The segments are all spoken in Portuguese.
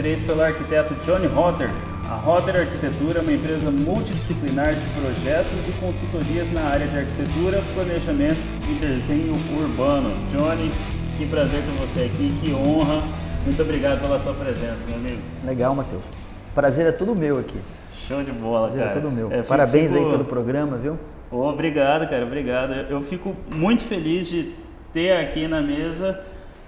2003 pelo arquiteto Johnny Rotter. A Rotter Arquitetura é uma empresa multidisciplinar de projetos e consultorias na área de arquitetura, planejamento e desenho urbano. Johnny, que prazer ter você aqui, que honra. Muito obrigado pela sua presença, meu amigo. Legal, Matheus. Prazer é tudo meu aqui. Show de bola, Prazer cara. é tudo meu. É, Parabéns fico- aí pelo programa, viu? Obrigado, cara, obrigado. Eu fico muito feliz de ter aqui na mesa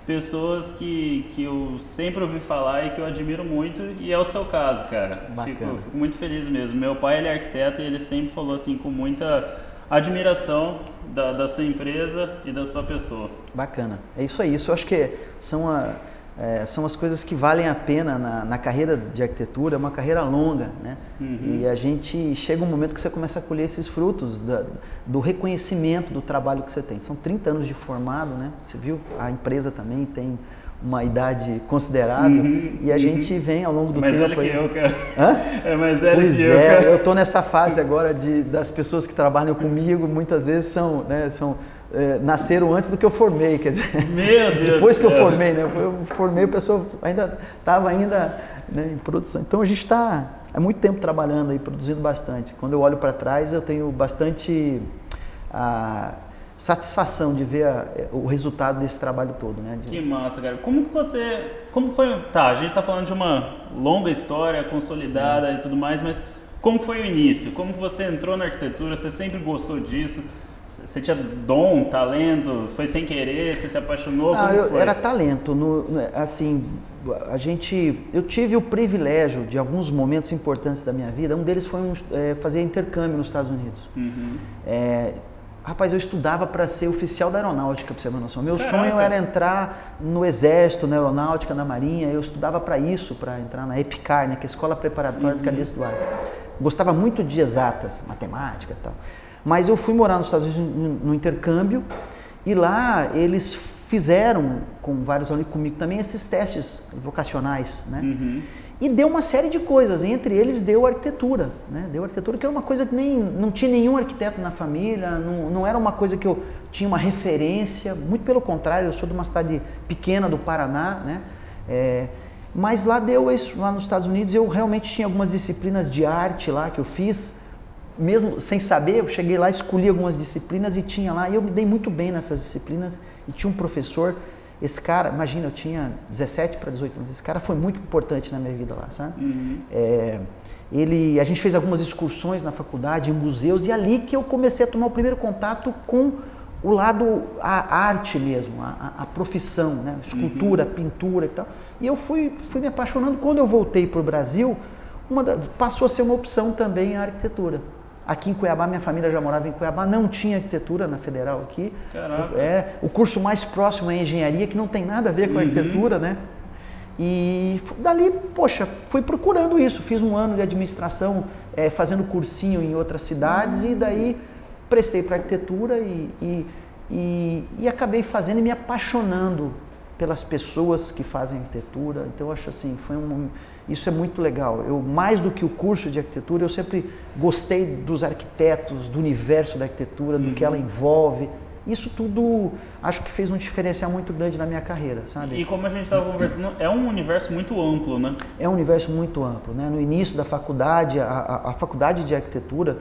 pessoas que, que eu sempre ouvi falar e que eu admiro muito, e é o seu caso, cara. Fico, fico muito feliz mesmo. Meu pai ele é arquiteto e ele sempre falou assim com muita admiração da, da sua empresa e da sua pessoa. Bacana. É isso aí. Isso eu acho que são, a- é, são as coisas que valem a pena na, na carreira de arquitetura. É uma carreira longa, né? Uhum. E a gente chega um momento que você começa a colher esses frutos da- do reconhecimento do trabalho que você tem. São 30 anos de formado, né? Você viu? A empresa também tem uma idade considerável Uhum, e a uhum. gente vem ao longo do mais tempo velho que eu, cara. Hã? É mais velho Pois que eu, é, cara. eu estou nessa fase agora de, das pessoas que trabalham comigo, muitas vezes são, né, são é, nasceram antes do que eu formei, quer dizer, Meu Deus depois que eu formei, né, eu formei, a pessoa ainda estava ainda né, em produção. Então a gente está há muito tempo trabalhando aí, produzindo bastante. Quando eu olho para trás, eu tenho bastante a satisfação de ver a- o resultado desse trabalho todo, né? de- Que massa, cara. Como que você. Como foi. Tá, a gente tá falando de uma longa história consolidada e tudo mais, mas como foi o início? Como que você entrou na arquitetura? Você sempre gostou disso? Você tinha dom, talento? Foi sem querer? Você se apaixonou? Ah, Como eu, era talento. No, assim, a gente, eu tive o privilégio de alguns momentos importantes da minha vida. Um deles foi um, é, fazer intercâmbio nos Estados Unidos. Uhum. É, rapaz, eu estudava para ser oficial da aeronáutica, para você ter uma noção. Meu Caraca. sonho era entrar no exército, na aeronáutica, na marinha. Eu estudava para isso, para entrar na EPICAR, né, que é a Escola Preparatória de Cadetes do Ar. Gostava muito de exatas, matemática e tal. Mas eu fui morar nos Estados Unidos no, no intercâmbio e lá eles fizeram com vários alunos comigo também esses testes vocacionais, né? Uhum. E deu uma série de coisas, entre eles deu arquitetura, né? Deu arquitetura que era uma coisa que nem não tinha nenhum arquiteto na família, não, não era uma coisa que eu tinha uma referência, muito pelo contrário, eu sou de uma cidade pequena do Paraná, né? É, mas lá deu isso, lá nos Estados Unidos eu realmente tinha algumas disciplinas de arte lá que eu fiz, mesmo sem saber, eu cheguei lá, escolhi algumas disciplinas e tinha lá, e eu me dei muito bem nessas disciplinas, e tinha um professor, esse cara, imagina, eu tinha 17 para 18 anos, esse cara foi muito importante na minha vida lá, sabe? Uhum. É, ele, a gente fez algumas excursões na faculdade, em museus, e ali que eu comecei a tomar o primeiro contato com o lado, a arte mesmo, a, a- profissão, né? escultura, pintura e tal. E eu fui, fui me apaixonando. Quando eu voltei para o Brasil, da- passou a ser uma opção também a arquitetura. Aqui em Cuiabá, minha família já morava em Cuiabá, não tinha arquitetura na federal aqui. Caraca. É, o curso mais próximo é engenharia, que não tem nada a ver com Uhum. arquitetura, né? E dali, poxa, fui procurando isso. Fiz um ano de administração, eh, fazendo cursinho em outras cidades, e daí prestei para arquitetura e, e, e, e acabei fazendo e me apaixonando pelas pessoas que fazem arquitetura. Então, eu acho assim, foi um, isso é muito legal. Eu, mais do que o curso de arquitetura, eu sempre gostei dos arquitetos, do universo da arquitetura, do que ela envolve. Isso tudo acho que fez um diferencial muito grande na minha carreira, sabe? E como a gente estava conversando, é um universo muito amplo, né? É um universo muito amplo, né? No início da faculdade, a, a- a faculdade de arquitetura,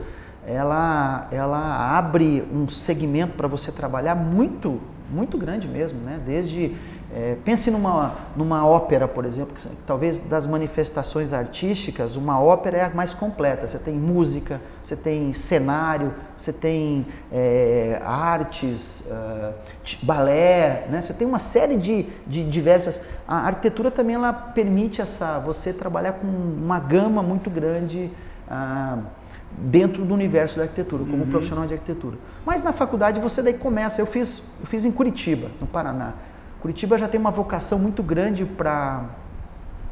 ela, ela abre um segmento para você trabalhar muito, muito grande mesmo, né? Desde é, pense numa, numa ópera, por exemplo, que talvez das manifestações artísticas, uma ópera é a mais completa. Você tem música, você tem cenário, você tem é, artes, ti- balé, né? Você tem uma série de, de diversas. A arquitetura também ela permite essa você trabalhar com uma gama muito grande. ah, dentro do universo da arquitetura, como profissional de arquitetura. Mas na faculdade você daí começa, eu fiz, eu fiz em Curitiba, no Paraná. Curitiba já tem uma vocação muito grande para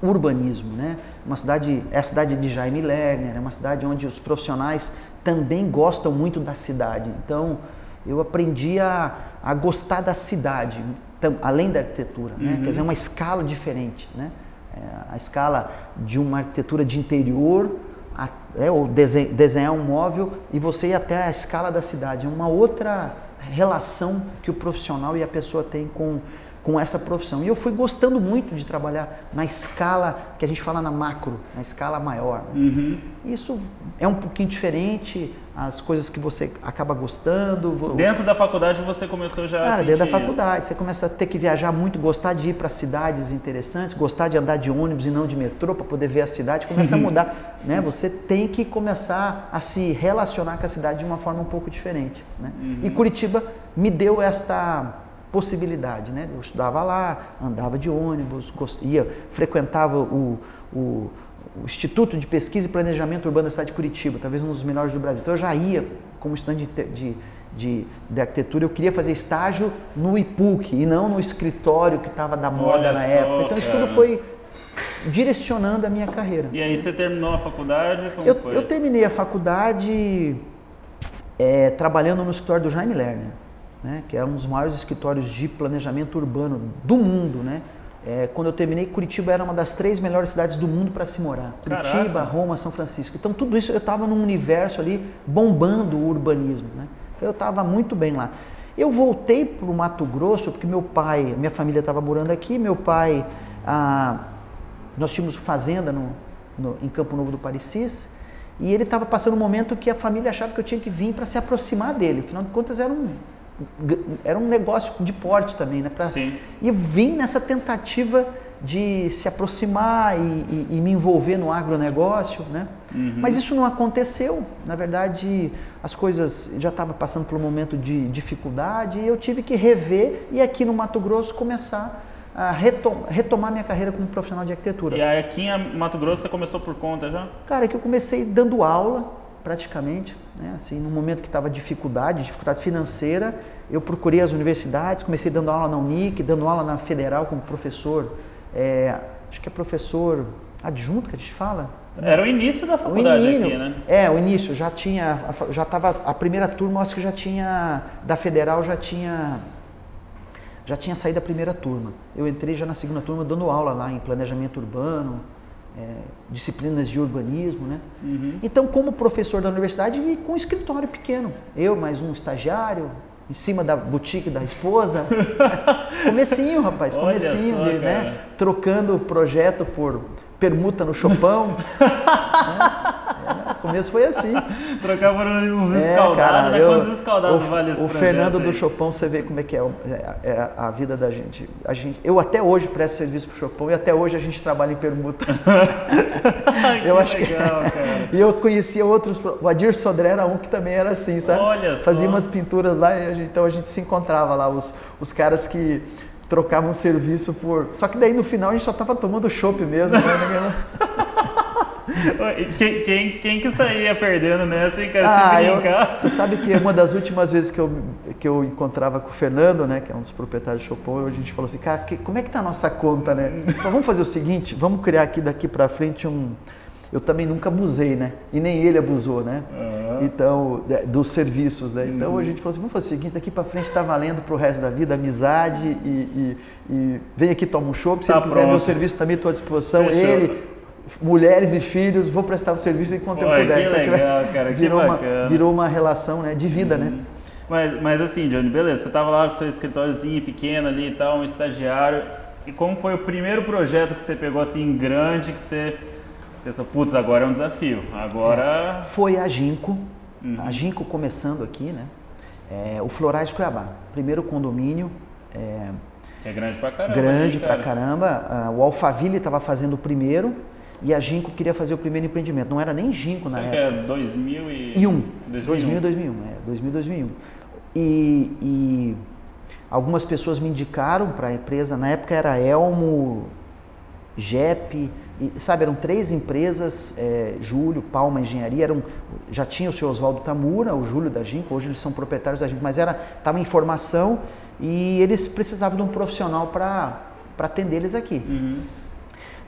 urbanismo, né? Uma cidade, é a cidade de Jaime Lerner, é uma cidade onde os profissionais também gostam muito da cidade. Então, eu aprendi a, a gostar da cidade, tam- além da arquitetura, né? Quer dizer, é uma escala diferente, né? É, a escala de uma arquitetura de interior, a- é, ou desen- desenhar um móvel e você ir até a escala da cidade. É uma outra relação que o profissional e a pessoa tem com com essa profissão. E eu fui gostando muito de trabalhar na escala que a gente fala na macro, na escala maior. Né? Uhum. Isso é um pouquinho diferente, as coisas que você acaba gostando. Dentro da faculdade você começou já Cara, a dentro da faculdade, isso. você começa a ter que viajar muito, gostar de ir para cidades interessantes, gostar de andar de ônibus e não de metrô para poder ver a cidade, começa a uhum. mudar, né? Você tem que começar a se relacionar com a cidade de uma forma um pouco diferente, né? Uhum. E Curitiba me deu esta possibilidade, né? Eu estudava lá, andava de ônibus, ia, frequentava o, o o Instituto de Pesquisa e Planejamento Urbano da cidade de Curitiba, talvez um dos melhores do Brasil. Então eu já ia como estudante de, de, de, de arquitetura, eu queria fazer estágio no IPUC e não no escritório que estava da moda Olha na só, época. Então isso tudo foi direcionando a minha carreira. E aí você terminou a faculdade? Eu, eu, terminei a faculdade é, trabalhando no escritório do Jaime Lerner, né, que é um dos maiores escritórios de planejamento urbano do mundo, né? É, quando eu terminei, Curitiba era uma das três melhores cidades do mundo para se morar. Curitiba, Caraca. Roma, São Francisco. Então, tudo isso eu estava num universo ali bombando o urbanismo. Né? Então, eu estava muito bem lá. Eu voltei para o Mato Grosso porque meu pai, minha família estava morando aqui. Meu pai, ah, nós tínhamos fazenda no, no, em Campo Novo do Parecis. E ele estava passando um momento que a família achava que eu tinha que vir para se aproximar dele. Afinal de contas, era um era um negócio de porte também, né? Pra, Sim. E vim nessa tentativa de se aproximar e, e, e me envolver no agronegócio, né? Uhum. Mas isso não aconteceu. Na verdade, as coisas já estavam passando por um momento de dificuldade e eu tive que rever e aqui no Mato Grosso começar a retomar minha carreira como profissional de arquitetura. E aqui em Mato Grosso você começou por conta já? Cara, é que eu comecei dando aula praticamente, né? assim, no momento que estava dificuldade, dificuldade financeira, eu procurei as universidades, comecei dando aula na Unic, dando aula na Federal como professor, é, acho que é professor adjunto que a gente fala. Era o início da faculdade início, aqui, né? É, o início, já tinha, já estava, a primeira turma, acho que já tinha, da Federal já tinha, já tinha saído a primeira turma. Eu entrei já na segunda turma dando aula lá em planejamento urbano, é, disciplinas de urbanismo, né? Uhum. Então, como professor da universidade, e com um escritório pequeno, eu mais um estagiário, em cima da boutique da esposa, comecinho, rapaz, comecinho, só, de, né? Trocando o projeto por permuta no chopão. é, o começo foi assim. Trocava uns é, escaldados, né? Quantos escaldados o, vale esse O Fernando aí? do Chopão, você vê como é que é, é, é, a vida da gente. a gente. Eu até hoje presto serviço pro Chopão e até hoje a gente trabalha em permuta. eu acho legal, que... cara. E eu conhecia outros, o Adir Sodré era um que também era assim, sabe? Olha Fazia só. umas pinturas lá, e então a gente se encontrava lá, os, os caras que trocavam serviço por. Só que daí no final a gente só tava tomando chopp mesmo, né? Quem, quem, quem, que saía perdendo nessa, hein, cara? Ah, eu, você sabe que uma das últimas vezes que eu, que eu encontrava com o Fernando, né, que é um dos proprietários do Chopin, a gente falou assim, cara, que, como é que tá a nossa conta, né? Então, vamos fazer o seguinte, vamos criar aqui daqui para frente um, eu também nunca abusei, né? E nem ele abusou, né? Uhum. Então, dos serviços, né? Então uhum. a gente falou assim, vamos fazer o seguinte, daqui para frente está valendo para o resto da vida, amizade e, e, e vem aqui, toma um chopp, se tá ele quiser pronto. meu serviço também estou à disposição. Fechou. Ele, mulheres e filhos, vou prestar o serviço enquanto Pô, eu puder. Que então, legal, cara, que virou bacana. Uma, virou uma relação né, de vida, né? uhum. né? Mas, mas assim, Johnny, beleza, você estava lá com seu escritóriozinho pequeno ali e tal, um estagiário. E como foi o primeiro projeto que você pegou assim grande, que você Pensou, putz, agora é um desafio. Agora. É. Foi a Ginco, uhum. a Ginco começando aqui, né? É, o Florais Cuiabá, primeiro condomínio. É, que é grande pra caramba. Grande aí, cara. pra caramba. Uh, o Alphaville estava fazendo o primeiro e a Ginco queria fazer o primeiro empreendimento. Não era nem Ginco na época. que é 2001. 2000 2001. É, 2000 2001. E, e algumas pessoas me indicaram para a empresa, na época era Elmo, JEP, e, sabe, eram três empresas, é, Júlio, Palma Engenharia, eram, já tinha o seu Oswaldo Tamura, o Júlio da Ginkgo, hoje eles são proprietários da Ginkgo, mas era estava em formação e eles precisavam de um profissional para atender eles aqui. Uhum.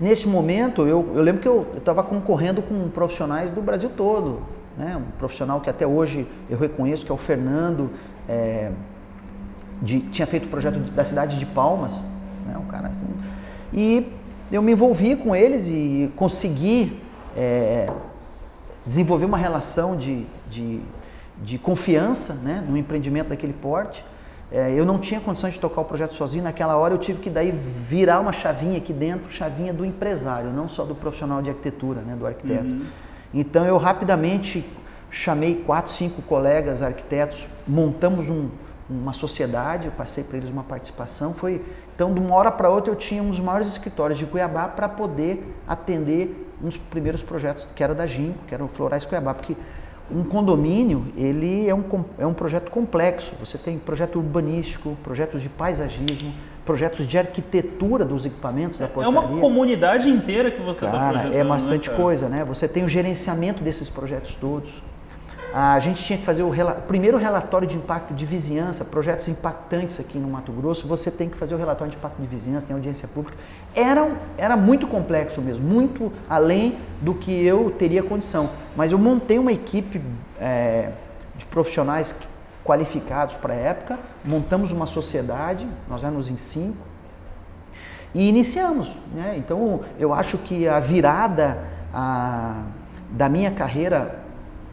Neste momento, eu, eu lembro que eu estava concorrendo com profissionais do Brasil todo, né? um profissional que até hoje eu reconheço, que é o Fernando, é, de, tinha feito o projeto da cidade de Palmas, né? um cara assim, e eu me envolvi com eles e consegui é, desenvolver uma relação de, de, de, confiança né, no empreendimento daquele porte. É, eu não tinha condição de tocar o projeto sozinho. Naquela hora eu tive que daí virar uma chavinha aqui dentro, chavinha do empresário, não só do profissional de arquitetura, né, do arquiteto. Uhum. Então eu rapidamente chamei quatro, cinco colegas arquitetos, montamos um, uma sociedade, eu passei para eles uma participação. Foi então de uma hora para outra eu tinha um dos maiores escritórios de Cuiabá para poder atender uns primeiros projetos que era da Ginco, que era o Florais Cuiabá, porque um condomínio ele é um, é um projeto complexo. Você tem projeto urbanístico, projetos de paisagismo, projetos de arquitetura dos equipamentos da portaria. É uma comunidade inteira que você está projetando. É bastante né, coisa, né? Você tem o gerenciamento desses projetos todos a gente tinha que fazer o rela primeiro relatório de impacto de vizinhança, projetos impactantes aqui no Mato Grosso, você tem que fazer o relatório de impacto de vizinhança, tem audiência pública. Era, era muito complexo mesmo, muito além do que eu teria condição. Mas eu montei uma equipe é, de profissionais qualificados para a época, montamos uma sociedade, nós éramos em cinco, e iniciamos. Né? Então eu acho que a virada a, da minha carreira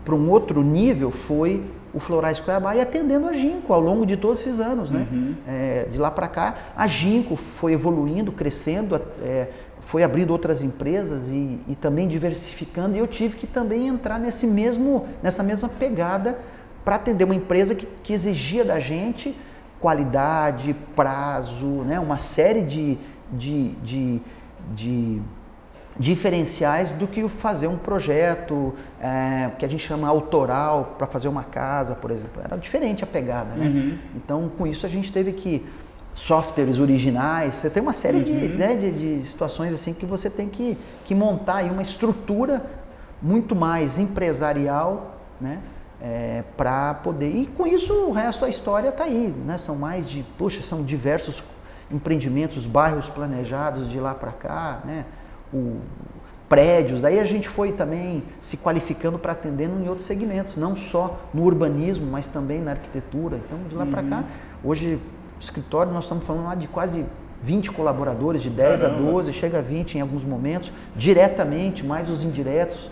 para um outro nível foi o Florais Cuiabá e atendendo a Ginkgo ao longo de todos esses anos. Né? Uhum. É, de lá para cá, a Ginkgo foi evoluindo, crescendo, é, foi abrindo outras empresas e, e, também diversificando. E eu tive que também entrar nesse mesmo, nessa mesma pegada para atender uma empresa que, que, exigia da gente qualidade, prazo, né? uma série de, de, de, de diferenciais do que fazer um projeto é, que a gente chama autoral para fazer uma casa, por exemplo. Era diferente a pegada, né? Uhum. Então, com isso a gente teve que softwares originais, você tem uma série uhum. de, né, de, de, situações assim que você tem que, que montar aí uma estrutura muito mais empresarial, né? É, para poder. E com isso o resto da história está aí, né? São mais de, puxa, são diversos empreendimentos, bairros planejados de lá para cá, né? O, prédios. Daí a gente foi também se qualificando para atender em outros segmentos, não só no urbanismo, mas também na arquitetura. Então, de lá uhum. para cá, hoje, escritório, nós estamos falando lá de quase 20 colaboradores, de 10 Caramba. a 12, chega a 20 em alguns momentos, diretamente, mais os indiretos,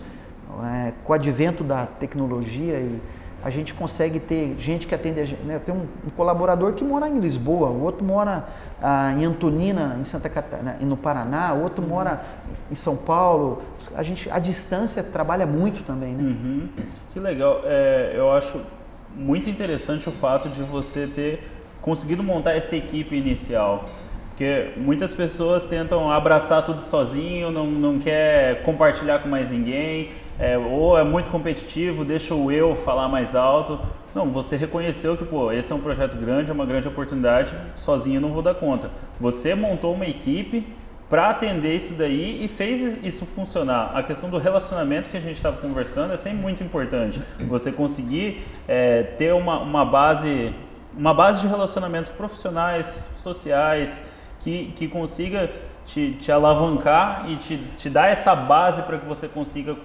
é, com o advento da tecnologia e a gente consegue ter gente que atende a gente. Né? Tem um, um, colaborador que mora em Lisboa, o outro mora ah, em Antonina, em Santa Catarina, no Paraná, o outro mora em São Paulo. A gente, a distância trabalha muito também, né? Uhum. Que legal. É, eu acho muito interessante o fato de você ter conseguido montar essa equipe inicial. Porque muitas pessoas tentam abraçar tudo sozinho, não, não quer compartilhar com mais ninguém, é, ou é muito competitivo, deixa o eu falar mais alto. Não, você reconheceu que, pô, esse é um projeto grande, é uma grande oportunidade, sozinho não vou dar conta. Você montou uma equipe para atender isso daí e fez isso funcionar. A questão do relacionamento que a gente estava conversando é sempre muito importante. Você conseguir é, ter uma, uma base uma base de relacionamentos profissionais, sociais, que, que consiga te, te alavancar e te, te dar essa base para que você consiga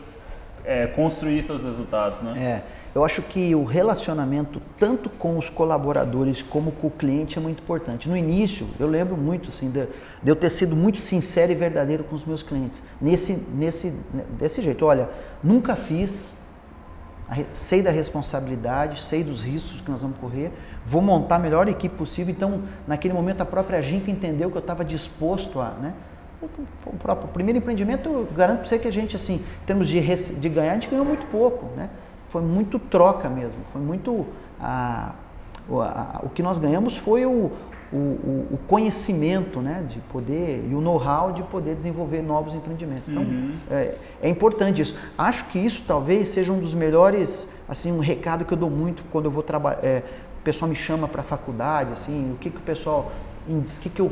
é, construir seus resultados, né? É, eu acho que o relacionamento tanto com os colaboradores como com o cliente é muito importante. No início, eu lembro muito assim de, de eu ter sido muito sincero e verdadeiro com os meus clientes nesse nesse desse jeito. Olha, nunca fiz sei da responsabilidade, sei dos riscos que nós vamos correr, vou montar a melhor equipe possível. Então, naquele momento, a própria Ginca entendeu que eu estava disposto a. Né? O, próprio, primeiro empreendimento, eu garanto para você que a gente, assim, em termos de, de ganhar, a gente ganhou muito pouco. Né? Foi muito troca mesmo, foi muito. A, a, o que nós ganhamos foi o, o, o, conhecimento né, de poder e o know-how de poder desenvolver novos empreendimentos. Então, uhum. é, é, importante isso. Acho que isso talvez seja um dos melhores, assim, um recado que eu dou muito quando eu vou trabalhar. É, o pessoal me chama para a faculdade, assim, o que, que o pessoal, o que, que eu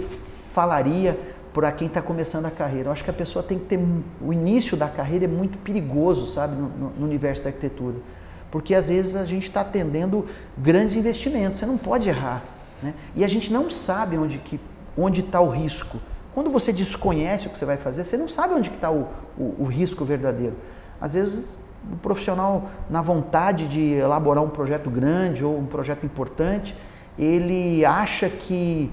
falaria para quem está começando a carreira. Eu acho que a pessoa tem que ter o início da carreira é muito perigoso, sabe, no, no universo da arquitetura, porque às vezes a gente está atendendo grandes investimentos. Você não pode errar. Né? E a gente não sabe onde que onde está o risco. Quando você desconhece o que você vai fazer, você não sabe onde está o, o, o risco verdadeiro. Às vezes o profissional, na vontade de elaborar um projeto grande ou um projeto importante, ele acha que,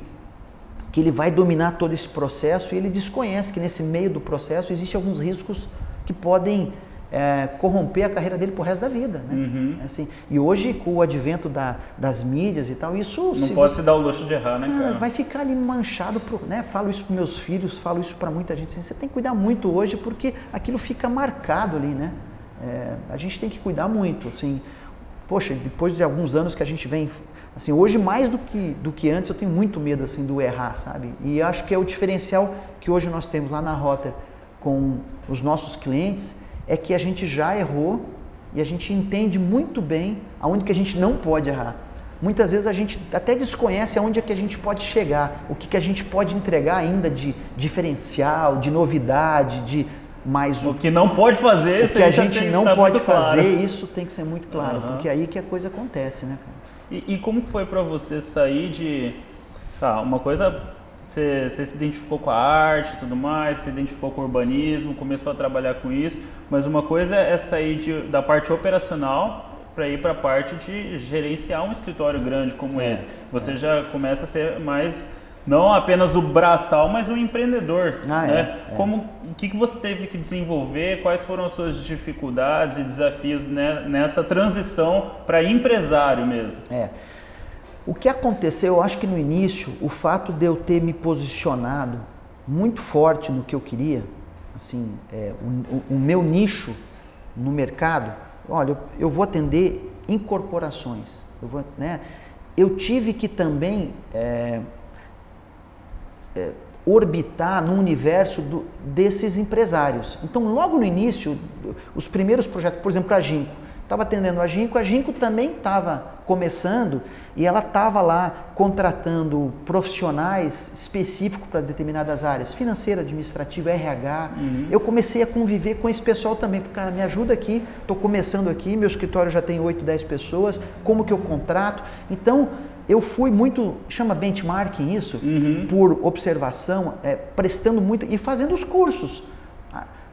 que ele vai dominar todo esse processo e ele desconhece que nesse meio do processo existem alguns riscos que podem é, corromper a carreira dele pro resto da vida, né? Uhum. Assim, e hoje, com o advento da, das mídias e tal, isso... Não pode se dar o luxo de errar, né, cara? Vai ficar ali manchado, pro, né? Falo isso para meus filhos, falo isso para muita gente. Assim, você tem que cuidar muito hoje porque aquilo fica marcado ali, né? É, a gente tem que cuidar muito, assim. Poxa, depois de alguns anos que a gente vem assim hoje mais do que do que antes eu tenho muito medo assim do errar sabe e acho que é o diferencial que hoje nós temos lá na Rotter com os nossos clientes é que a gente já errou e a gente entende muito bem aonde que a gente não pode errar. Muitas vezes a gente até desconhece aonde é que a gente pode chegar, o que, que a gente pode entregar ainda de diferencial, de novidade, de mais o que não pode fazer, o que a gente não tá pode fazer, claro. isso tem que ser muito claro, uhum. porque é aí que a coisa acontece, né, cara? E, e como foi para você sair de, tá, uma coisa você, você, se identificou com a arte e tudo mais, se identificou com o urbanismo, começou a trabalhar com isso, mas uma coisa é sair de, da parte operacional para ir para a parte de gerenciar um escritório grande como é, esse. Você é. já começa a ser mais não apenas o braçal, mas um empreendedor. Ah, né? é, é. Como o que, que você teve que desenvolver? Quais foram as suas dificuldades e desafios né, nessa transição para empresário mesmo? É. O que aconteceu, eu acho que no início, o fato de eu ter me posicionado muito forte no que eu queria, assim, é, o, o, meu nicho no mercado, olha, eu, eu vou atender incorporações, eu, vou, né, eu tive que também é, é, orbitar no universo do, desses empresários. Então, logo no início, os primeiros projetos, por exemplo, a Ginco, estava atendendo a Ginco, a Ginco também estava começando e ela estava lá contratando profissionais específicos para determinadas áreas, financeira, administrativa, RH. Uhum. Eu comecei a conviver com esse pessoal também, porque, cara, me ajuda aqui, estou começando aqui, meu escritório já tem 8, 10 pessoas, como que eu contrato? Então, eu fui muito, chama benchmarking isso, uhum. por observação, é, prestando muito e fazendo os cursos.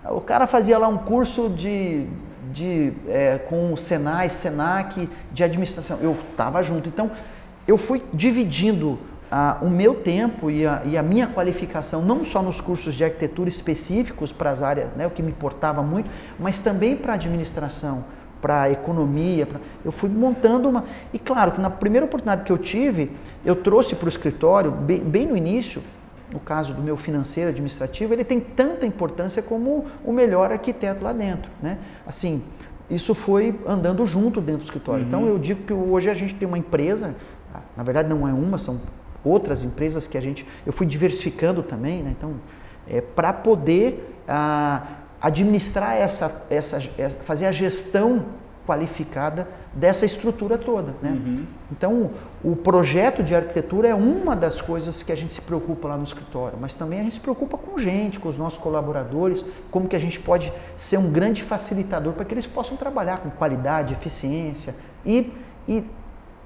O cara fazia lá um curso de de, é, com o Senai, Senac, de administração. Eu estava junto. Então, eu fui dividindo ah, o meu tempo e a, e a, minha qualificação, não só nos cursos de arquitetura específicos para as áreas, né, o que me importava muito, mas também para administração, para economia. Pra... Eu fui montando uma. E claro que na primeira oportunidade que eu tive, eu trouxe para o escritório, bem, bem no início, no caso do meu financeiro administrativo, ele tem tanta importância como o melhor arquiteto lá dentro, né? Assim, isso foi andando junto dentro do escritório. Então, uhum. Então eu digo que hoje a gente tem uma empresa, na verdade não é uma, são outras empresas que a gente, eu fui diversificando também, né? Então, é, para poder ah, administrar essa, essa, fazer a gestão qualificada dessa estrutura toda. Né? Uhum. Então, o projeto de arquitetura é uma das coisas que a gente se preocupa lá no escritório, mas também a gente se preocupa com gente, com os nossos colaboradores, como que a gente pode ser um grande facilitador para que eles possam trabalhar com qualidade, eficiência e, e,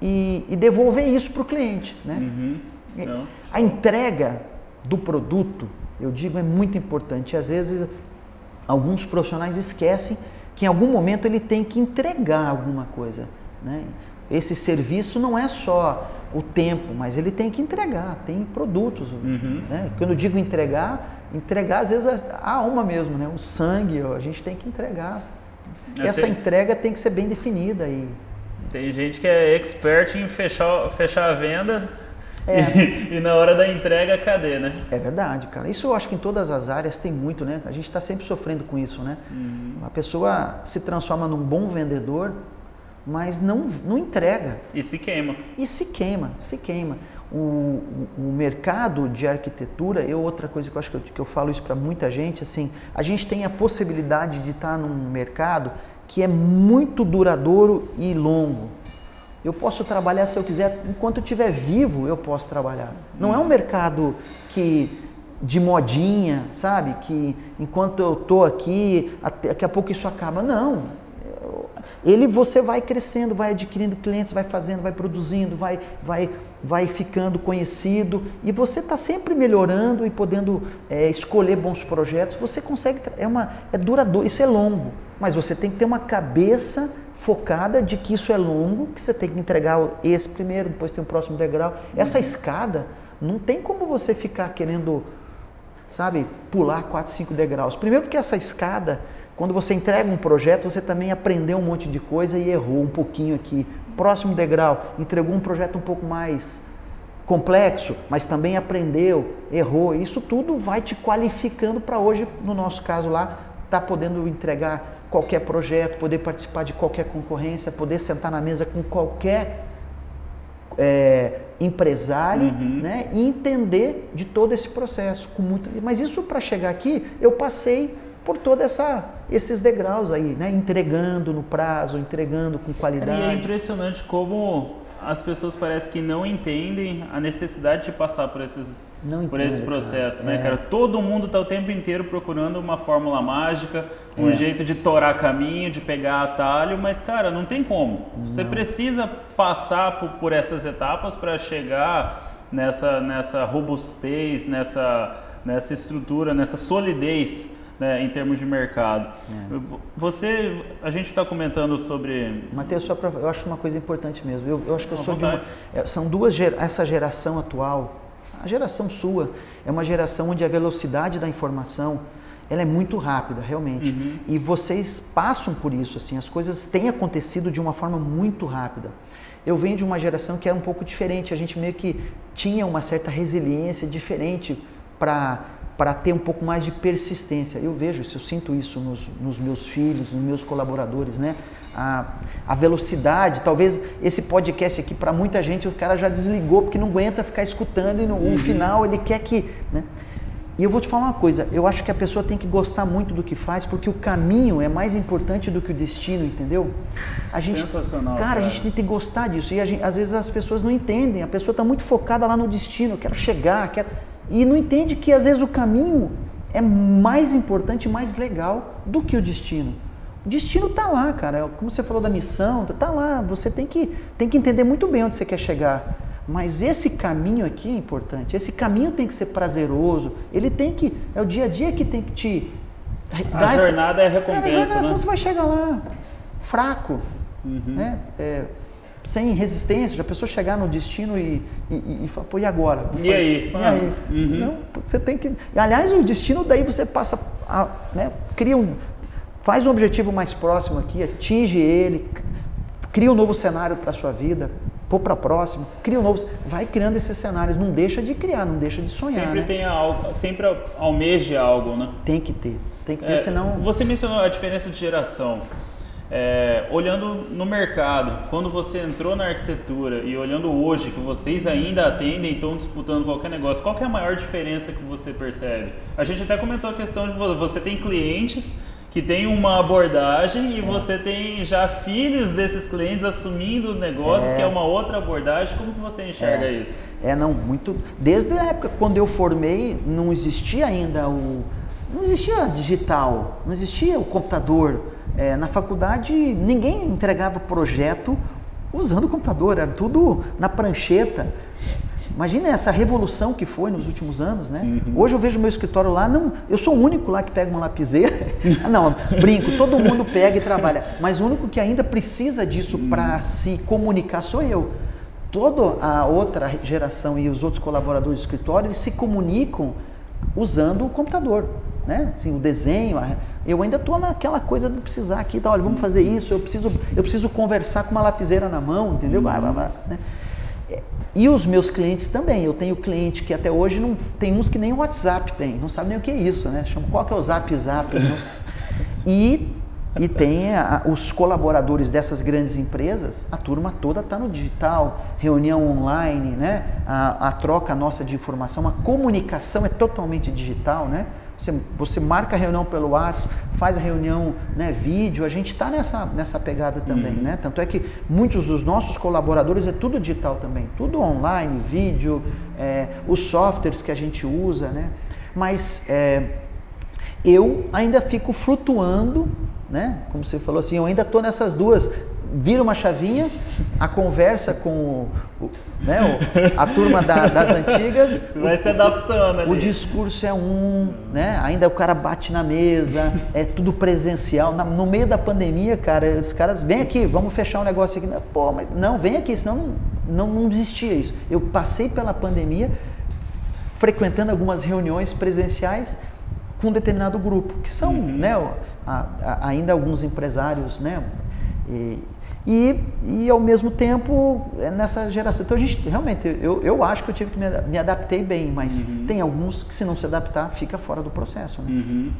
e, e devolver isso para o cliente. Né? Uhum. A entrega do produto, eu digo, é muito importante. Às vezes, alguns profissionais esquecem que em algum momento ele tem que entregar alguma coisa. Né? Esse serviço não é só o tempo, mas ele tem que entregar, tem produtos. Uhum. Né? Quando eu digo entregar, entregar às vezes a alma mesmo, né? o sangue, a gente tem que entregar. É, Essa tem... entrega tem que ser bem definida. E... Tem gente que é expert em fechar, fechar a venda, é. E, e, na hora da entrega, cadê, né? É verdade, cara. Isso eu acho que em todas as áreas tem muito, né? A gente está sempre sofrendo com isso, né? Uhum. A pessoa se transforma num bom vendedor, mas não, não entrega. E se queima. E se queima, se queima. O, o, o mercado de arquitetura, eu outra coisa que eu acho que eu, que eu falo isso para muita gente, assim, a gente tem a possibilidade de estar tá num mercado que é muito duradouro e longo. Eu posso trabalhar se eu quiser, enquanto eu estiver vivo, eu posso trabalhar. Não é um mercado que de modinha, sabe? Que enquanto eu estou aqui, daqui a pouco isso acaba. Não. Ele você vai crescendo, vai adquirindo clientes, vai fazendo, vai produzindo, vai, vai, vai ficando conhecido e você está sempre melhorando e podendo é, escolher bons projetos. Você consegue, é uma, é duradouro, isso é longo, mas você tem que ter uma cabeça focada de que isso é longo, que você tem que entregar esse primeiro, depois tem o próximo degrau. Essa uhum. escada, não tem como você ficar querendo, sabe, pular 4, 5 degraus. Primeiro porque essa escada quando você entrega um projeto, você também aprendeu um monte de coisa e errou um pouquinho aqui. Próximo degrau, entregou um projeto um pouco mais complexo, mas também aprendeu, errou. Isso tudo vai te qualificando para hoje, no nosso caso lá, estar tá podendo entregar qualquer projeto, poder participar de qualquer concorrência, poder sentar na mesa com qualquer é, empresário uhum. né, e entender de todo esse processo. Com muito, mas isso para chegar aqui, eu passei por todos esses degraus aí, né, entregando no prazo, entregando com qualidade. E é impressionante como as pessoas parecem que não entendem a necessidade de passar por esses por esse processo, cara. né, é. cara? Todo mundo está o tempo inteiro procurando uma fórmula mágica, um é. jeito de torar caminho, de pegar atalho, mas cara, não tem como. Não. Você precisa passar por, por essas etapas para chegar nessa nessa robustez, nessa nessa estrutura, nessa solidez né, em termos de mercado. É. Você, a gente está comentando sobre. Mateus, só pra, eu acho uma coisa importante mesmo. Eu, eu acho que eu sou de uma, é, são duas essa geração atual, a geração sua é uma geração onde a velocidade da informação ela é muito rápida, realmente. Uhum. E vocês passam por isso, assim, as coisas têm acontecido de uma forma muito rápida. Eu venho de uma geração que era um pouco diferente, a gente meio que tinha uma certa resiliência diferente para para ter um pouco mais de persistência. Eu vejo isso, eu sinto isso nos, nos meus filhos, nos meus colaboradores, né? A, a velocidade, talvez esse podcast aqui, para muita gente, o cara já desligou porque não aguenta ficar escutando e no uhum. final ele quer que. Né? E eu vou te falar uma coisa, eu acho que a pessoa tem que gostar muito do que faz, porque o caminho é mais importante do que o destino, entendeu? A gente, Sensacional. Cara, cara. a gente tem que gostar disso. E gente, às vezes as pessoas não entendem, a pessoa está muito focada lá no destino, quero chegar, quero e não entende que às vezes o caminho é mais importante, mais legal do que o destino. O destino está lá, cara. Como você falou da missão, está lá. Você tem que, tem que entender muito bem onde você quer chegar. Mas esse caminho aqui é importante. Esse caminho tem que ser prazeroso. Ele tem que. É o dia a dia que tem que te. A jornada essa, é recompensa. Cara, a jornada, né? você vai chegar lá fraco. Uhum. Né? É, sem resistência, a pessoa chegar no destino e, e, e falar, pô, e agora? E aí? E aí? Uhum. Não, você tem que. Aliás, o destino daí você passa a. Né, cria um. Faz um objetivo mais próximo aqui, atinge ele, cria um novo cenário para a sua vida, pô para a próxima, cria um novo. Vai criando esses cenários, não deixa de criar, não deixa de sonhar. Sempre né? tem algo, sempre almeje algo, né? Tem que ter. Tem que ter, é, senão. Você mencionou a diferença de geração. É, olhando no mercado, quando você entrou na arquitetura e olhando hoje que vocês ainda atendem e estão disputando qualquer negócio, qual é a maior diferença que você percebe? A gente até comentou a questão de você tem clientes que tem uma abordagem e é. você tem já filhos desses clientes assumindo negócios, é. que é uma outra abordagem. Como que você enxerga é. isso? É, não, muito. Desde a época quando eu formei, não existia ainda o. Não existia digital, não existia o computador é, na faculdade, ninguém entregava projeto usando o computador, era tudo na prancheta. Imagina essa revolução que foi nos últimos anos, né? Uhum. Hoje eu vejo meu escritório lá, não, eu sou o único lá que pega uma lapiseira. Ah, não, brinco, todo mundo pega e trabalha, mas o único que ainda precisa disso uhum. para se comunicar sou eu. Toda a outra geração e os outros colaboradores do escritório, eles se comunicam usando o computador, né? Assim, o desenho, eu ainda estou naquela coisa de precisar aqui, tá, olha, vamos fazer isso, eu preciso, eu preciso conversar com uma lapiseira na mão, entendeu? Né? E os meus clientes também. Eu tenho cliente que até hoje não tem uns que nem o WhatsApp tem, não sabe nem o que é isso, né? Chama qual que é o Zap Zap. e e tem a, os colaboradores dessas grandes empresas, a turma toda está no digital, reunião online, né? A, a troca nossa de informação, a comunicação é totalmente digital, né? Você, você marca a reunião pelo WhatsApp, faz a reunião, né, vídeo, a gente está nessa, nessa pegada também, uhum. né? Tanto é que muitos dos nossos colaboradores é tudo digital também, tudo online, vídeo, é, os softwares que a gente usa, né? Mas é, eu ainda fico flutuando, né? Como você falou assim, eu ainda estou nessas duas vira uma chavinha, a conversa com o, né, a turma da, das antigas. Vai o, se adaptando ali. O discurso é um, né? Ainda o cara bate na mesa, é tudo presencial. Na, no meio da pandemia, cara, os caras, vem aqui, vamos fechar um negócio aqui. Pô, mas não, vem aqui, senão não, não, não existia isso. Eu passei pela pandemia frequentando algumas reuniões presenciais com um determinado grupo, que são uhum. né, a, a, ainda alguns empresários, né? E, e, e, ao mesmo tempo é nessa geração. Então a gente realmente, eu, eu acho que eu tive que me, me adaptei bem, mas uhum. tem alguns que se não se adaptar, fica fora do processo. Né? Uhum.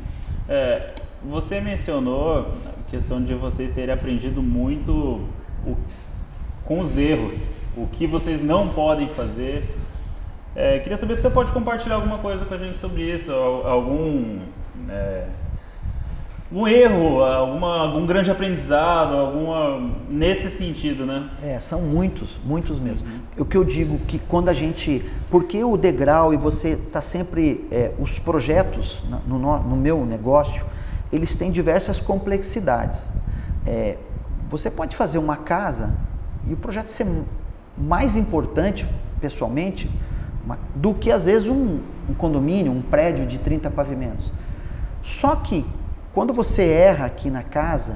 É, você mencionou a questão de vocês terem aprendido muito o, com os erros, o que vocês não podem fazer. É, queria saber se você pode compartilhar alguma coisa com a gente sobre isso, algum é, um erro, alguma, algum grande aprendizado, alguma nesse sentido, né? É, são muitos, muitos mesmo. Uhum. O que eu digo que quando a gente, porque o degrau e você está sempre, é, os projetos no, no, meu negócio, eles têm diversas complexidades. É, você pode fazer uma casa e o projeto ser mais importante, pessoalmente, uma, do que às vezes um, um condomínio, um prédio de 30 pavimentos. Só que quando você erra aqui na casa,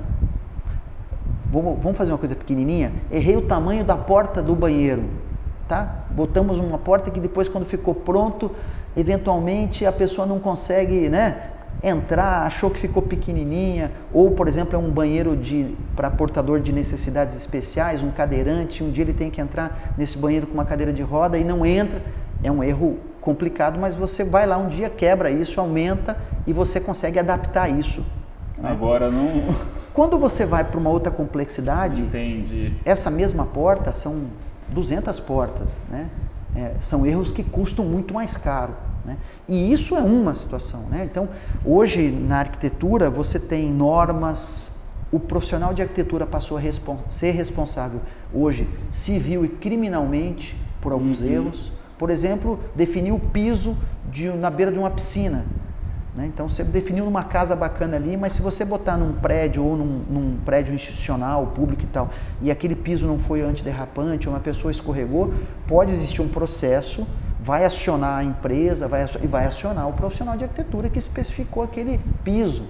vamos fazer uma coisa pequenininha, errei o tamanho da porta do banheiro, tá? Botamos uma porta que depois quando ficou pronto, eventualmente a pessoa não consegue, né? entrar, achou que ficou pequenininha, ou por exemplo é um banheiro para portador de necessidades especiais, um cadeirante, um dia ele tem que entrar nesse banheiro com uma cadeira de roda e não entra, é um erro complicado, mas você vai lá um dia, quebra isso, aumenta e você consegue adaptar isso. Né? Agora não. Quando você vai para uma outra complexidade, Entendi. essa mesma porta são 200 portas, né? É, são erros que custam muito mais caro. Né? E isso é uma situação. Né? Então, hoje na arquitetura você tem normas, o profissional de arquitetura passou a respon ser responsável hoje civil e criminalmente por alguns uhum. erros. Por exemplo, definir o piso de, na beira de uma piscina. Né? Então você definiu uma casa bacana ali, mas se você botar num prédio ou num, num, prédio institucional, público e tal, e aquele piso não foi antiderrapante, uma pessoa escorregou, pode existir um processo, vai acionar a empresa vai e vai acionar o profissional de arquitetura que especificou aquele piso.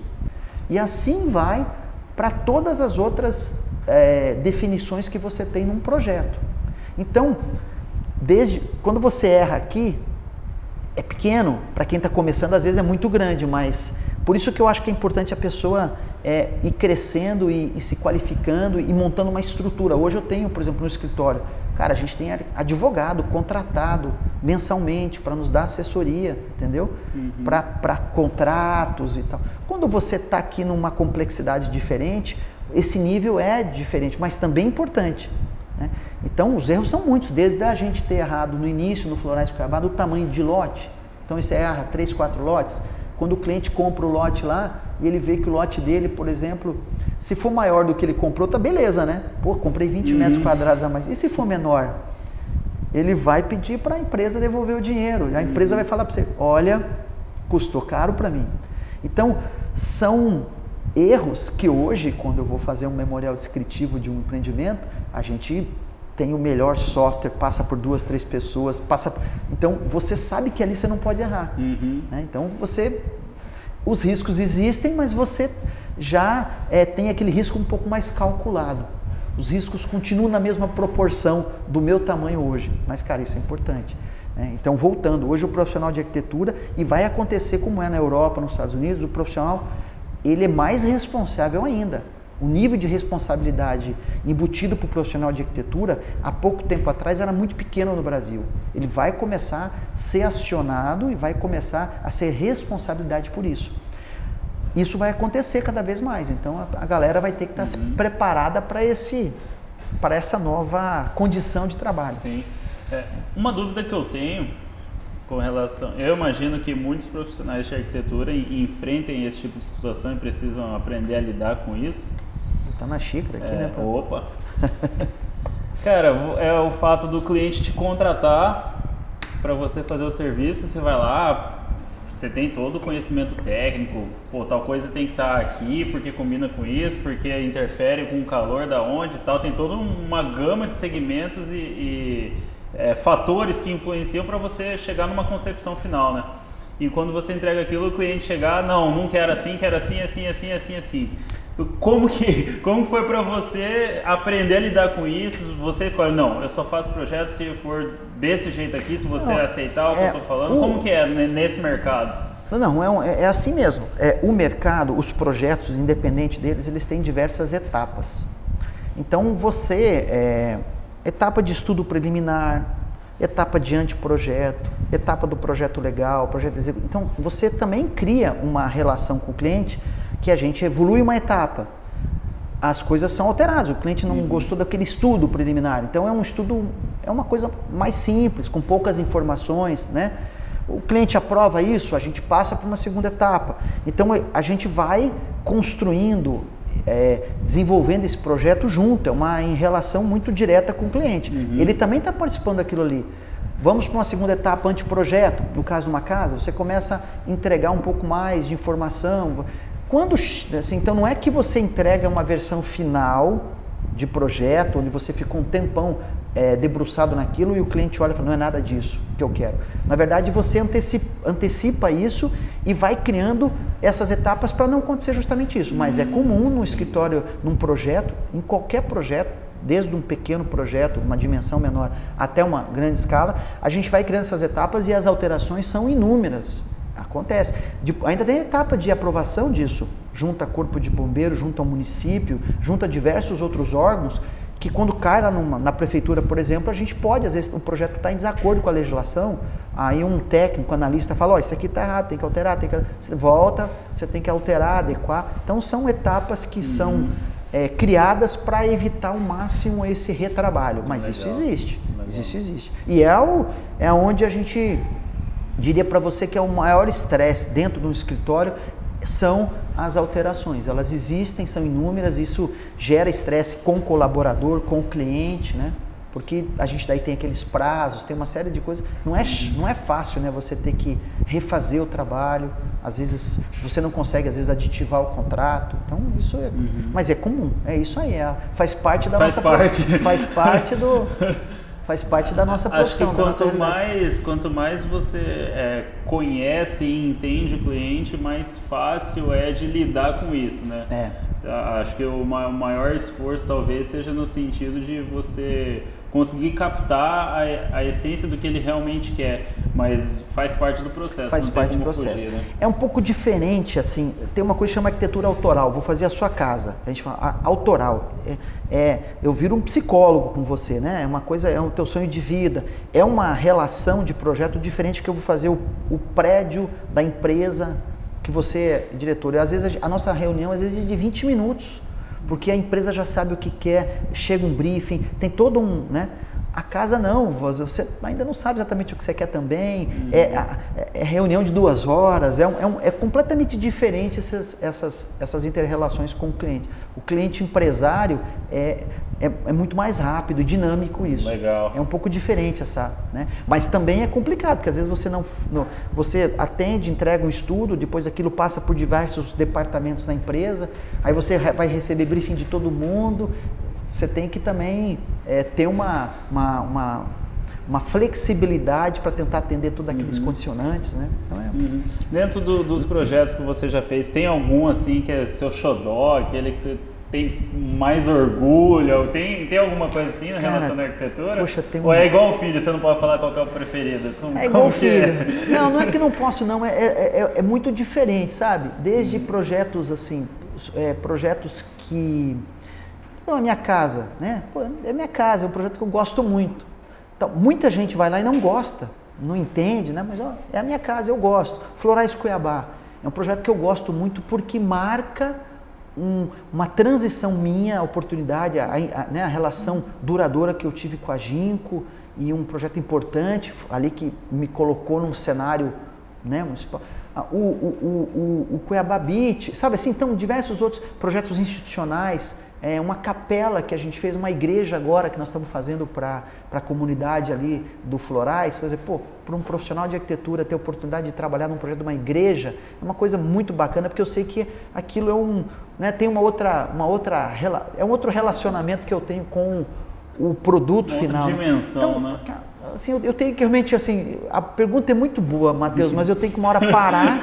E assim vai para todas as outras é, definições que você tem num projeto. Então, desde quando você erra aqui, é pequeno, para quem está começando às vezes é muito grande, mas por isso que eu acho que é importante a pessoa é, ir crescendo e, e, se qualificando e montando uma estrutura. Hoje eu tenho, por exemplo, no escritório, cara, a gente tem advogado contratado mensalmente para nos dar assessoria, entendeu? Uhum. Para contratos e tal. Quando você está aqui numa complexidade diferente, esse nível é diferente, mas também importante. Né? Então, os erros são muitos, desde a gente ter errado no início, no Florais Cuiabá, do tamanho de lote. Então, você erra 3, 4 lotes. Quando o cliente compra o lote lá e ele vê que o lote dele, por exemplo, se for maior do que ele comprou, tá beleza, né? Pô, comprei 20 uhum. metros quadrados a mais. E se for menor? Ele vai pedir para a empresa devolver o dinheiro. A empresa vai falar para você: olha, custou caro para mim. Então, são erros que hoje, quando eu vou fazer um memorial descritivo de um empreendimento, a gente tem o melhor software, passa por duas, três pessoas, passa. Então você sabe que ali você não pode errar. Uhum. Né? Então você, os riscos existem, mas você já é, tem aquele risco um pouco mais calculado. Os riscos continuam na mesma proporção do meu tamanho hoje, mas cara, isso é importante. Né? Então voltando, hoje o profissional de arquitetura e vai acontecer como é na Europa, nos Estados Unidos, o profissional ele é mais responsável ainda. O nível de responsabilidade embutido para o profissional de arquitetura, há pouco tempo atrás, era muito pequeno no Brasil. Ele vai começar a ser acionado e vai começar a ser responsabilidade por isso. Isso vai acontecer cada vez mais. Então a, galera vai ter que estar uhum. preparada para esse, para essa nova condição de trabalho. Sim. É, uma dúvida que eu tenho com relação. Eu imagino que muitos profissionais de arquitetura enfrentem esse tipo de situação e precisam aprender a lidar com isso. Tá na xícara aqui, é, né? Pra... Opa! Cara, é o fato do cliente te contratar para você fazer o serviço, você vai lá, você tem todo o conhecimento técnico, pô, tal coisa tem que estar tá aqui porque combina com isso, porque interfere com o calor da onde e tal, tem toda uma gama de segmentos e, e é, fatores que influenciam para você chegar numa concepção final, né? E quando você entrega aquilo, o cliente chegar, não, não quero assim, quero assim, assim, assim, assim, assim. Como que como foi para você aprender a lidar com isso? Você escolhe, não, eu só faço projeto se for desse jeito aqui, se você não, aceitar o que é, eu tô falando. O, como que é nesse mercado? Não, é, é assim mesmo. É, o mercado, os projetos, independente deles, eles têm diversas etapas. Então você, é, etapa de estudo preliminar, etapa de anteprojeto, etapa do projeto legal, projeto executivo. Então você também cria uma relação com o cliente que a gente evolui uma etapa. As coisas são alteradas, o cliente não uhum. gostou daquele estudo preliminar. Então é um estudo, é uma coisa mais simples, com poucas informações, né? O cliente aprova isso, a gente passa para uma segunda etapa. Então a gente vai construindo é, desenvolvendo esse projeto junto, é uma em relação muito direta com o cliente. Uhum. Ele também está participando daquilo ali. Vamos para uma segunda etapa anteprojeto. No caso de uma casa, você começa a entregar um pouco mais de informação. Quando, assim, então não é que você entrega uma versão final de projeto, onde você ficou um tempão é, debruçado naquilo e o cliente olha e fala, não é nada disso que eu quero. Na verdade, você antecipa, antecipa isso e vai criando essas etapas para não acontecer justamente isso. Mas é comum no escritório, num projeto, em qualquer projeto, desde um pequeno projeto, uma dimensão menor, até uma grande escala, a gente vai criando essas etapas e as alterações são inúmeras. Acontece. De, ainda tem etapa de aprovação disso, junto a corpo de bombeiro, junto ao município, junto a diversos outros órgãos que quando cai lá numa, na prefeitura, por exemplo, a gente pode, às vezes o projeto está em desacordo com a legislação, aí um técnico, analista fala, ó, oh, isso aqui está errado, tem que alterar, tem que... Você volta, você tem que alterar, adequar. Então são etapas que uhum. são é, criadas para evitar ao máximo esse retrabalho, mas Legal. isso existe, Legal. isso existe. E é, o, é onde a gente diria para você que é o maior estresse dentro de um escritório são as alterações. Elas existem, são inúmeras, isso gera estresse com o colaborador, com o cliente, né? Porque a gente daí tem aqueles prazos, tem uma série de coisas. Não é, não é fácil, né? Você ter que refazer o trabalho. Às vezes você não consegue, às vezes, aditivar o contrato. Então, isso é. Uhum. Mas é comum, é isso aí. É, faz parte da faz nossa. Parte. Faz parte do. faz parte da nossa profissão. Acho que quanto mais, quanto mais você é, conhece e entende o cliente, mais fácil é de lidar com isso, né? É. Tá, acho que o maior esforço talvez seja no sentido de você conseguir captar a, a essência do que ele realmente quer, mas faz parte do processo. Faz parte do processo. Fugir, né? É um pouco diferente, assim, tem uma coisa que chama arquitetura autoral, vou fazer a sua casa, a gente fala autoral, é, é, eu viro um psicólogo com você, né? É uma coisa, é o teu sonho de vida, é uma relação de projeto diferente que eu vou fazer o, o prédio da empresa que você é diretor. E às vezes a nossa reunião às vezes é de 20 minutos porque a empresa já sabe o que quer, chega um briefing, tem todo um, né? A casa não, você ainda não sabe exatamente o que você quer também, uhum. é, é, é, reunião de duas horas, é, um, é, é completamente diferente essas, essas, essas inter-relações com o cliente. O cliente empresário é, é, é, muito mais rápido e dinâmico isso. Legal. É um pouco diferente essa, né? Mas também é complicado, porque às vezes você não, não, você atende, entrega um estudo, depois aquilo passa por diversos departamentos da empresa, aí você vai receber briefing de todo mundo. Você tem que também é, ter uma, uma, uma, uma flexibilidade para tentar atender todos aqueles uhum. condicionantes, né? Então é... uhum. Dentro do, dos projetos que você já fez, tem algum assim que é seu xodó, aquele que você tem mais orgulho? Tem, tem alguma coisa assim na Cara, relação da arquitetura? Poxa, tem Ou é igual o filho, você não pode falar qual é o preferido? Como, é igual o filho. É? Não, não é que não posso, não. É, é, é, é muito diferente, sabe? Desde uhum. projetos assim, é, projetos que. Então, a minha casa, né? Pô, é minha casa, é um projeto que eu gosto muito. Então, muita gente vai lá e não gosta, não entende, né? Mas ó, é a minha casa, eu gosto. Florais Cuiabá é um projeto que eu gosto muito porque marca um, uma transição minha, a oportunidade, a, a, né, a, relação duradoura que eu tive com a Ginkgo e um projeto importante ali que me colocou num cenário né, municipal. Ah, o, o, o, o Cuiabá Beach, sabe assim, então diversos outros projetos institucionais é, uma capela que a gente fez, uma igreja agora que nós estamos fazendo para a comunidade ali do Florais. Dizer, pô, para um profissional de arquitetura ter a oportunidade de trabalhar num projeto de uma igreja é uma coisa muito bacana, porque eu sei que aquilo é um, né, tem uma outra, uma outra, é um outro relacionamento que eu tenho com o produto uma final. Outra dimensão, então, né? Assim, eu, eu, tenho que realmente, assim, a pergunta é muito boa, Matheus, mas eu tenho que uma hora parar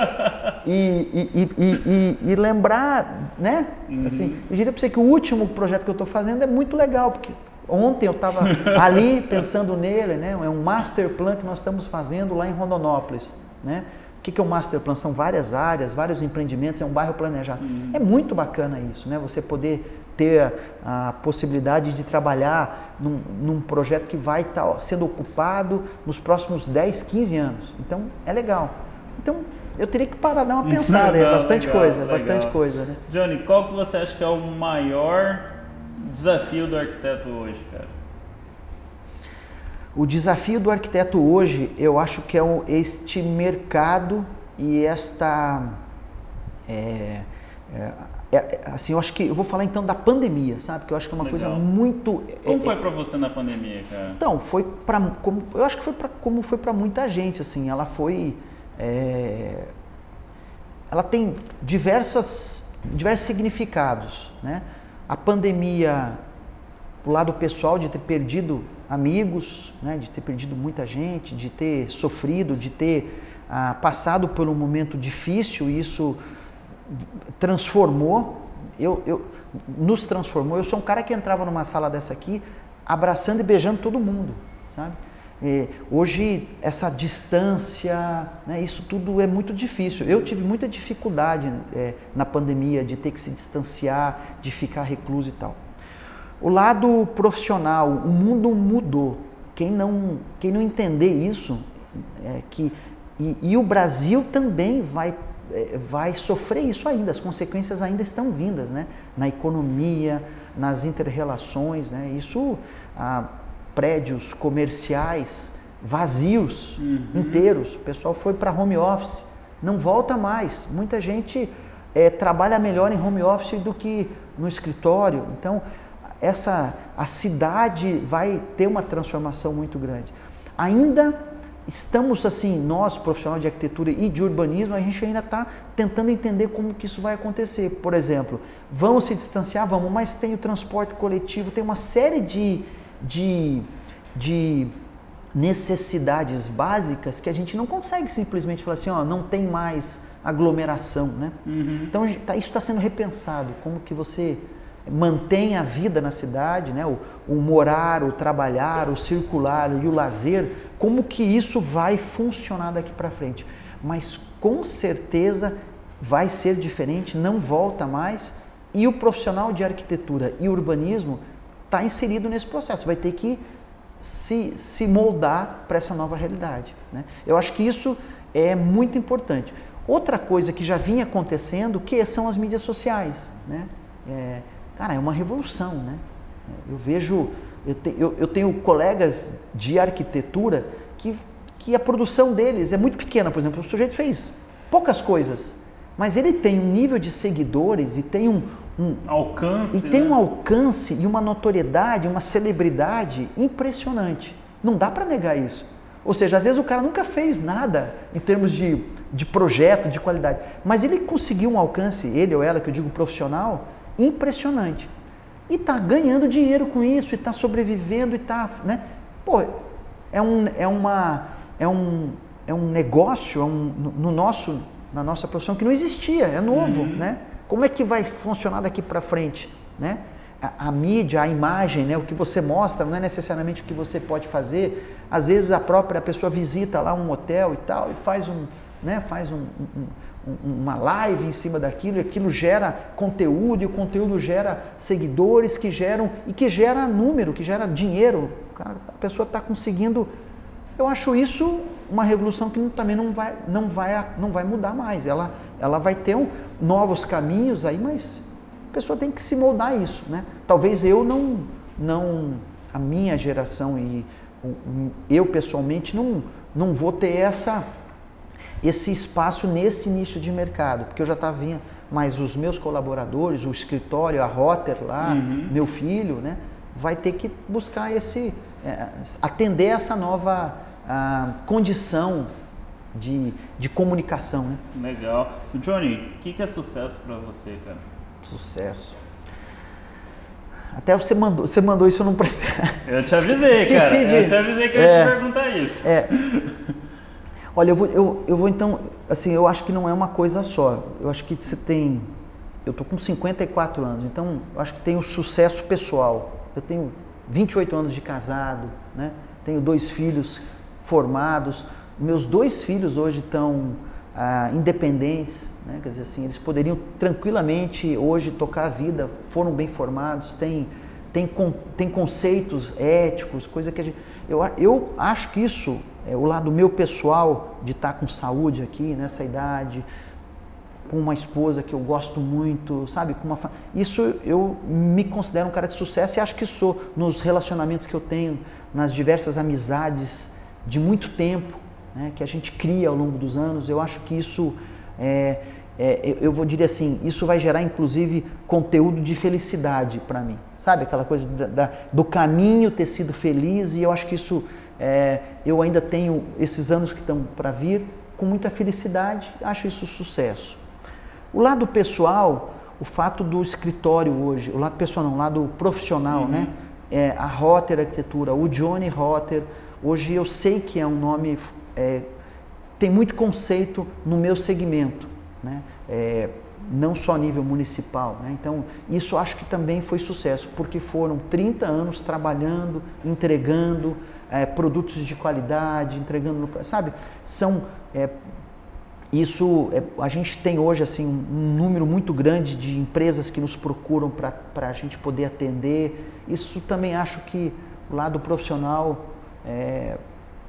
e, e, e, e, lembrar, né? Uhum. Assim, eu diria para você que o último projeto que eu estou fazendo é muito legal, porque ontem eu estava ali pensando nele, né? É um master plan que nós estamos fazendo lá em Rondonópolis, né? O que, que é o master plan? São várias áreas, vários empreendimentos, é um bairro planejado. Uhum. É muito bacana isso, né? Você poder ter a possibilidade de trabalhar num, num projeto que vai estar tá sendo ocupado nos próximos 10, 15 anos. Então, é legal. Então, eu teria que parar dar uma pensada, é bastante legal, coisa, legal. bastante coisa, né? Johnny, qual que você acha que é o maior desafio do arquiteto hoje, cara? O desafio do arquiteto hoje, eu acho que é este mercado e esta é, é, é, é, assim, eu acho que eu vou falar então da pandemia, sabe? Que eu acho que é uma Legal. coisa muito. Como é, foi para você na pandemia, cara? Então, foi para como eu acho que foi para como foi para muita gente, assim. Ela foi, é, ela tem diversas diversos significados, né? A pandemia, o lado pessoal de ter perdido amigos, né? De ter perdido muita gente, de ter sofrido, de ter ah, passado por um momento difícil, isso transformou, eu, eu, nos transformou. Eu sou um cara que entrava numa sala dessa aqui abraçando e beijando todo mundo, sabe? E hoje essa distância, né, isso tudo é muito difícil. Eu tive muita dificuldade é, na pandemia de ter que se distanciar, de ficar recluso e tal. O lado profissional, o mundo mudou. Quem não, quem não entender isso, é que e, e o Brasil também vai vai sofrer isso ainda, as consequências ainda estão vindas, né? Na economia, nas interrelações, né? Isso, ah, prédios comerciais vazios, uhum. inteiros, o pessoal foi para home office, não volta mais. Muita gente é, trabalha melhor em home office do que no escritório. Então, essa a cidade vai ter uma transformação muito grande. Ainda estamos assim, nós profissionais de arquitetura e de urbanismo, a gente ainda está tentando entender como que isso vai acontecer. Por exemplo, vamos se distanciar, vamos, mas tem o transporte coletivo, tem uma série de, de, de necessidades básicas que a gente não consegue simplesmente falar assim, ó, não tem mais aglomeração, né? Uhum. Então tá, isso está sendo repensado, como que você mantém a vida na cidade, né? o, o morar, o trabalhar, o circular e o lazer, como que isso vai funcionar daqui para frente. Mas com certeza vai ser diferente, não volta mais. E o profissional de arquitetura e urbanismo está inserido nesse processo, vai ter que se, se moldar para essa nova realidade. Né? Eu acho que isso é muito importante. Outra coisa que já vinha acontecendo, que são as mídias sociais. Né? É, Cara, é uma revolução, né? Eu vejo, eu, te, eu, eu tenho colegas de arquitetura que, que a produção deles é muito pequena. Por exemplo, o sujeito fez poucas coisas, mas ele tem um nível de seguidores e tem um, um alcance, e tem né? um alcance e uma notoriedade, uma celebridade impressionante. Não dá para negar isso. Ou seja, às vezes o cara nunca fez nada em termos de, de projeto, de qualidade, mas ele conseguiu um alcance, ele ou ela, que eu digo profissional, impressionante. E está ganhando dinheiro com isso, e está sobrevivendo, e está. Né? Pô, é, um, é, uma, é, um, é um negócio é um, no nosso, na nossa profissão que não existia, é novo. Uhum. Né? Como é que vai funcionar daqui para frente? Né? A, a, mídia, a imagem, né? o que você mostra não é necessariamente o que você pode fazer. Às vezes a própria pessoa visita lá um hotel e tal e faz um, né? faz um, um uma live em cima daquilo, e aquilo gera conteúdo, e o conteúdo gera seguidores que geram e que gera número, que gera dinheiro. Cara, a pessoa está conseguindo. Eu acho isso uma revolução que também não vai, não vai, não vai mudar mais. Ela, ela vai ter um, novos caminhos aí, mas a pessoa tem que se moldar a isso. Né? Talvez eu não, não, a minha geração e eu pessoalmente não, não vou ter essa esse espaço nesse início de mercado, porque eu já estava vindo, mas os meus colaboradores, o escritório, a Rotter lá, uhum. meu filho, né, vai ter que buscar esse, é, atender essa nova a, condição de, de comunicação. Né? Legal. Johnny, o que, que é sucesso para você, cara? Sucesso. Até você mandou, você mandou isso, eu não prestei. Eu te avisei, Esqueci cara. De... Eu te avisei que eu ia te é. perguntar isso. É. Olha, eu vou, eu, eu vou então, assim, eu acho que não é uma coisa só. Eu acho que você tem, eu tô com 54 anos, então eu acho que tem o sucesso pessoal. Eu tenho 28 anos de casado, né? Tenho dois filhos formados. Meus dois filhos hoje estão ah, independentes, né? quer dizer assim, eles poderiam tranquilamente hoje tocar a vida, foram bem formados, têm, têm, têm conceitos éticos, coisa que a gente... Eu, eu acho que isso, é o lado meu pessoal de estar com saúde aqui, nessa idade, com uma esposa que eu gosto muito, sabe? Com uma Isso eu me considero um cara de sucesso e acho que sou nos relacionamentos que eu tenho, nas diversas amizades de muito tempo, né, que a gente cria ao longo dos anos. Eu acho que isso, é, é, eu vou dizer assim, isso vai gerar inclusive conteúdo de felicidade para mim. Sabe aquela coisa da, da, do caminho ter sido feliz e eu acho que isso, é, eu ainda tenho esses anos que estão para vir com muita felicidade, acho isso sucesso. O lado pessoal, o fato do escritório hoje, o lado pessoal não, o lado profissional, uhum. né? É, a Rotter Arquitetura, o Johnny Rotter, hoje eu sei que é um nome é, tem muito conceito no meu segmento, né? É, não só a nível municipal. Né? Então, isso acho que também foi sucesso, porque foram 30 anos trabalhando, entregando é, produtos de qualidade, entregando, sabe? São é, isso é, a gente tem hoje assim um número muito grande de empresas que nos procuram para a gente poder atender. Isso também acho que o lado profissional é,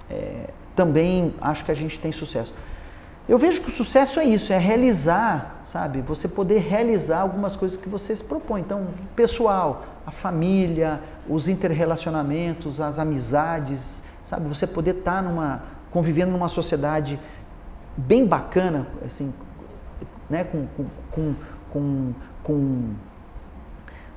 é, também acho que a gente tem sucesso. Eu vejo que o sucesso é isso, é realizar, sabe? Você poder realizar algumas coisas que você se propõe. Então, pessoal, a família, os interrelacionamentos, as amizades, sabe? Você poder estar tá numa convivendo numa sociedade bem bacana, assim, né? Com, com, com, com,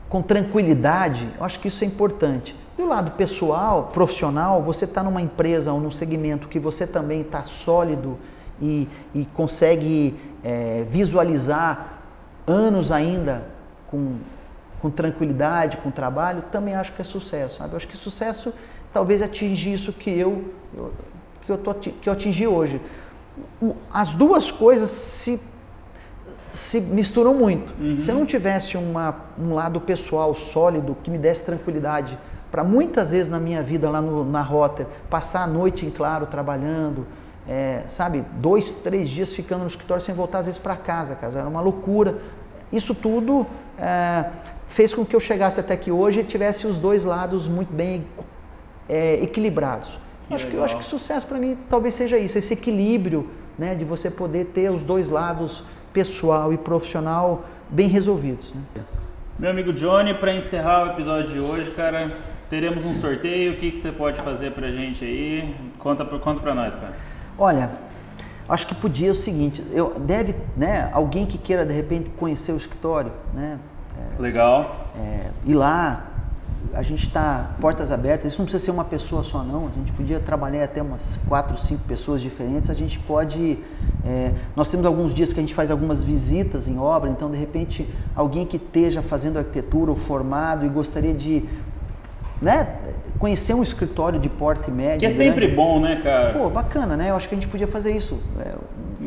com tranquilidade. Eu acho que isso é importante. Do lado pessoal, profissional, você está numa empresa ou num segmento que você também está sólido e, e consegue é, visualizar anos ainda com, com tranquilidade, com trabalho, também acho que é sucesso. Sabe? Eu acho que sucesso talvez atingir isso que eu, eu que, eu tô, que eu atingi hoje. As duas coisas se, se misturam muito. Uhum. Se eu não tivesse uma, um lado pessoal sólido que me desse tranquilidade para muitas vezes na minha vida lá no, na rota, passar a noite em claro trabalhando, é, sabe, dois, três dias ficando no escritório sem voltar às vezes para casa, casa, era uma loucura. Isso tudo é, fez com que eu chegasse até aqui hoje e tivesse os dois lados muito bem é, equilibrados. Que acho que, eu acho que sucesso para mim talvez seja isso, esse equilíbrio né, de você poder ter os dois lados, pessoal e profissional, bem resolvidos. Né? Meu amigo Johnny, para encerrar o episódio de hoje, cara, teremos um sorteio. O que, que você pode fazer para gente aí? Conta, conta para nós, cara. Olha, acho que podia o seguinte, eu, deve, né, alguém que queira de repente conhecer o escritório, né? É, Legal. É, ir lá, a gente está portas abertas. Isso não precisa ser uma pessoa só, não. A gente podia trabalhar até umas quatro, cinco pessoas diferentes. A gente pode. É, nós temos alguns dias que a gente faz algumas visitas em obra, então de repente alguém que esteja fazendo arquitetura ou formado e gostaria de né, conhecer um escritório de porte médio. Que é sempre grande. bom, né, cara? Pô, bacana, né? Eu acho que a gente podia fazer isso.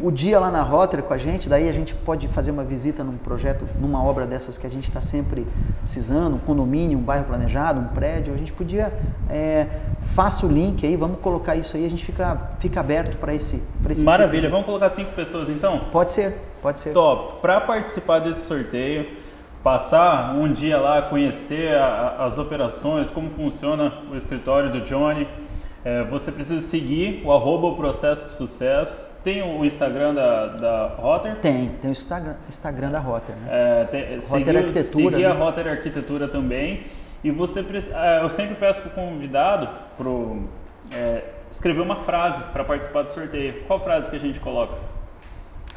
O dia lá na Rotary com a gente, daí a gente pode fazer uma visita num projeto, numa obra dessas que a gente está sempre precisando, um condomínio, um bairro planejado, um prédio. A gente podia, é, faça o link aí, vamos colocar isso aí, a gente fica, fica aberto para esse, esse. Maravilha, tipo. vamos colocar cinco pessoas então? Pode ser, pode ser. Top. Para participar desse sorteio, passar um dia lá, conhecer a, as operações, como funciona o escritório do Johnny. É, você precisa seguir o arroba o processo de sucesso. Tem o Instagram da, da Rotter? Tem, tem o Instagram, Instagram da Rotter. Né? É, tem, seguir, Arquitetura. Seguir né? a Rotter Arquitetura também. E você é, eu sempre peço para o convidado pro, é, escrever uma frase para participar do sorteio. Qual frase que a gente coloca?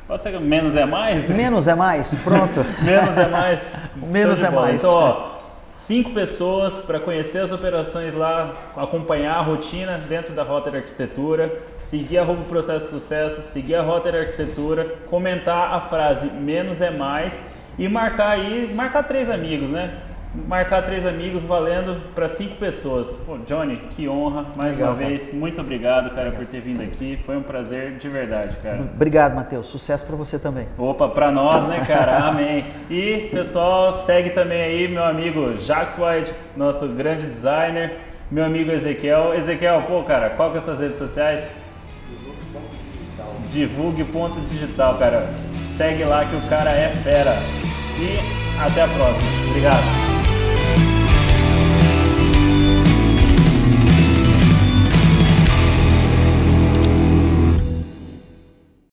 Pode ser que menos é mais? Menos é mais, pronto. menos é mais. menos é mais. Então, ó, cinco pessoas para conhecer as operações lá, acompanhar a rotina dentro da Rotter Arquitetura, seguir a Roubo Processo Sucesso, seguir a Rotter Arquitetura, comentar a frase menos é mais e marcar aí, marcar três amigos, né? Marcar três amigos valendo para cinco pessoas. Pô, Johnny, que honra, mais Legal, uma vez. Cara. Muito obrigado, cara, por ter vindo aqui. Foi um prazer de verdade, cara. Obrigado, Matheus. Sucesso para você também. Opa, para nós, né, cara? Amém. E, pessoal, segue também aí meu amigo Jacques White, nosso grande designer, meu amigo Ezequiel. Ezequiel, pô, cara, qual que são as redes sociais? Divulgue ponto digital, cara. Segue lá que o cara é fera. E até a próxima. Obrigado.